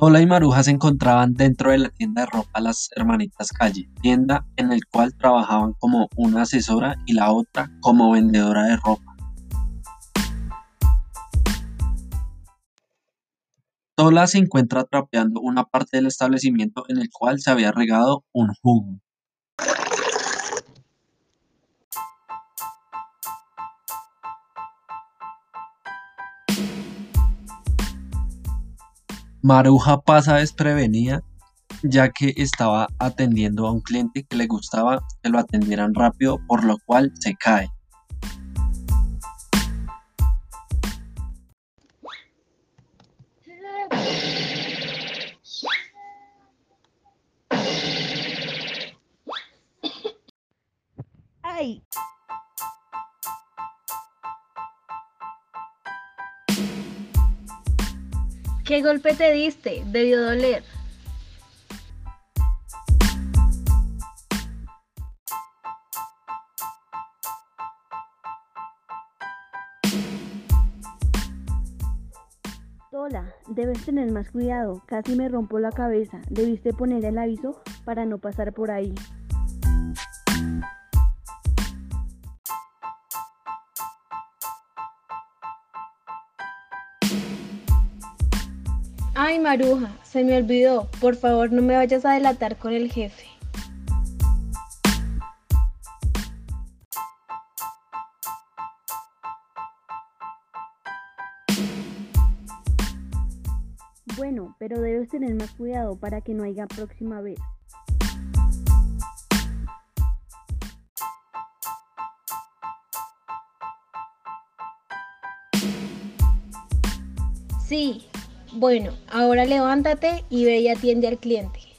Tola y Maruja se encontraban dentro de la tienda de ropa Las Hermanitas Calle, tienda en el cual trabajaban como una asesora y la otra como vendedora de ropa. Tola se encuentra trapeando una parte del establecimiento en el cual se había regado un jugo. Maruja pasa desprevenida ya que estaba atendiendo a un cliente que le gustaba que lo atendieran rápido, por lo cual se cae. ¡Ay! ¿Qué golpe te diste? Debió doler. Tola, debes tener más cuidado. Casi me rompo la cabeza. Debiste poner el aviso para no pasar por ahí. Ay, Maruja, se me olvidó. Por favor, no me vayas a delatar con el jefe. Bueno, pero debes tener más cuidado para que no haya próxima vez. Sí. Bueno, ahora levántate y ve y atiende al cliente.